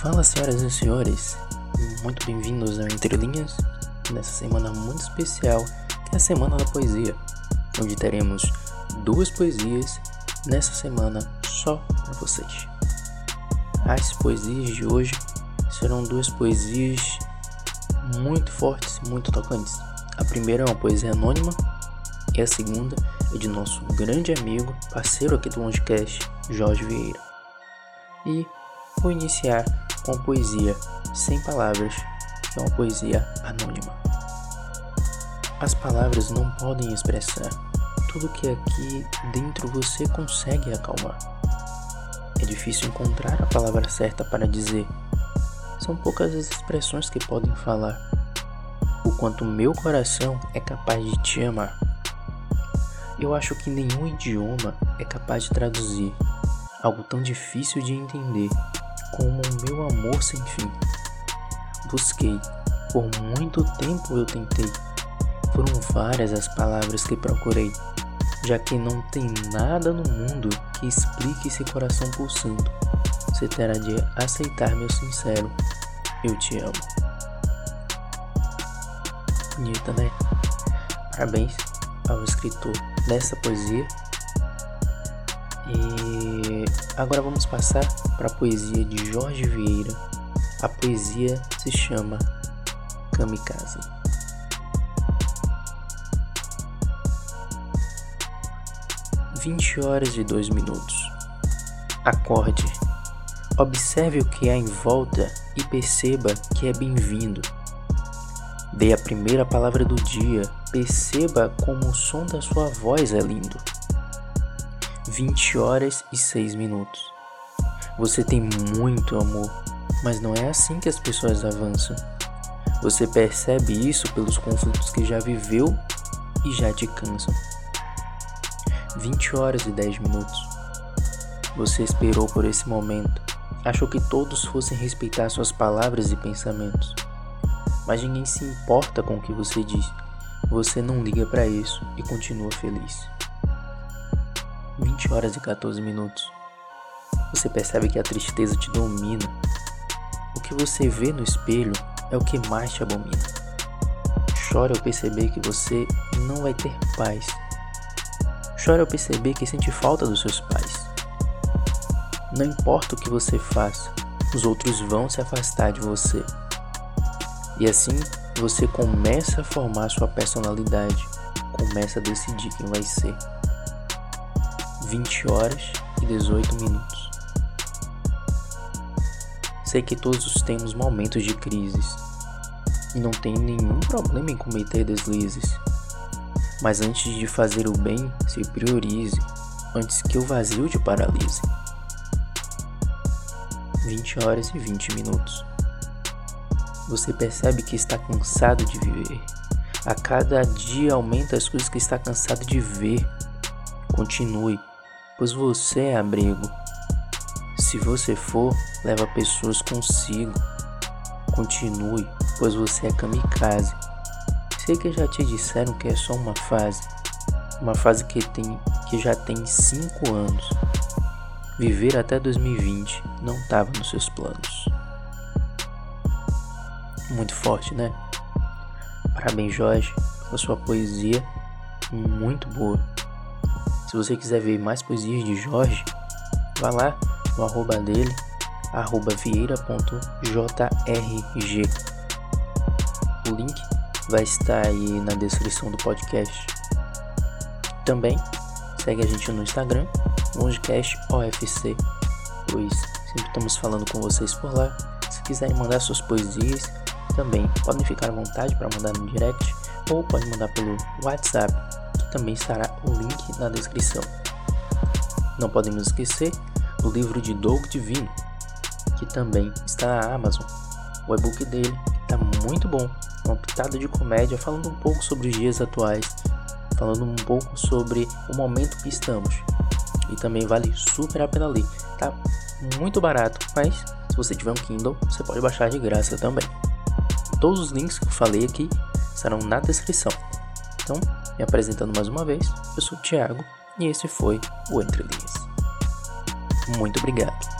Fala, senhoras e senhores, muito bem-vindos ao Entre Linhas, nessa semana muito especial, que é a Semana da Poesia, onde teremos duas poesias nessa semana só para vocês. As poesias de hoje serão duas poesias muito fortes, muito tocantes. A primeira é uma poesia anônima e a segunda é de nosso grande amigo, parceiro aqui do Longecast, Jorge Vieira. E vou iniciar com poesia Sem Palavras, é uma poesia anônima. As palavras não podem expressar tudo que aqui dentro você consegue acalmar. É difícil encontrar a palavra certa para dizer. São poucas as expressões que podem falar. O quanto meu coração é capaz de te amar. Eu acho que nenhum idioma é capaz de traduzir algo tão difícil de entender como o meu amor sem fim. Busquei, por muito tempo eu tentei. Foram várias as palavras que procurei, já que não tem nada no mundo que explique esse coração pulsando. Você terá de aceitar meu sincero. Eu te amo. Bonita, né? Parabéns ao escritor dessa poesia. E agora vamos passar para a poesia de Jorge Vieira. A poesia se chama Kamikaze. Vinte horas e dois minutos. Acorde. Observe o que há em volta e perceba que é bem-vindo. Dê a primeira palavra do dia, perceba como o som da sua voz é lindo. 20 horas e 6 minutos. Você tem muito amor, mas não é assim que as pessoas avançam. Você percebe isso pelos conflitos que já viveu e já te cansam. 20 horas e 10 minutos. Você esperou por esse momento, achou que todos fossem respeitar suas palavras e pensamentos mas ninguém se importa com o que você diz. Você não liga para isso e continua feliz. 20 horas e 14 minutos. Você percebe que a tristeza te domina. O que você vê no espelho é o que mais te abomina. Chora ao perceber que você não vai ter paz. Chora ao perceber que sente falta dos seus pais. Não importa o que você faça, os outros vão se afastar de você. E assim você começa a formar sua personalidade, começa a decidir quem vai ser. 20 horas e 18 minutos. Sei que todos temos momentos de crises e não tem nenhum problema em cometer deslizes. Mas antes de fazer o bem, se priorize, antes que o vazio te paralise. 20 horas e 20 minutos você percebe que está cansado de viver. A cada dia aumenta as coisas que está cansado de ver. Continue, pois você é abrigo. Se você for, leva pessoas consigo. Continue, pois você é kamikaze. Sei que já te disseram que é só uma fase, uma fase que tem que já tem 5 anos. Viver até 2020 não estava nos seus planos muito forte, né? Parabéns, Jorge, pela sua poesia muito boa. Se você quiser ver mais poesias de Jorge, vá lá no arroba dele, arroba vieira.jrg. O link vai estar aí na descrição do podcast. Também segue a gente no Instagram, LongeCastOFC, pois sempre estamos falando com vocês por lá. Se quiserem mandar suas poesias, também podem ficar à vontade para mandar no direct ou pode mandar pelo WhatsApp, também estará o link na descrição. Não podemos esquecer do livro de Doug Divino, que também está na Amazon. O e-book dele está muito bom, uma pitada de comédia falando um pouco sobre os dias atuais, falando um pouco sobre o momento que estamos. E também vale super a pena ler. Tá muito barato, mas se você tiver um Kindle, você pode baixar de graça também. Todos os links que eu falei aqui estarão na descrição. Então, me apresentando mais uma vez, eu sou o Thiago e esse foi o Entre Linhas. Muito obrigado.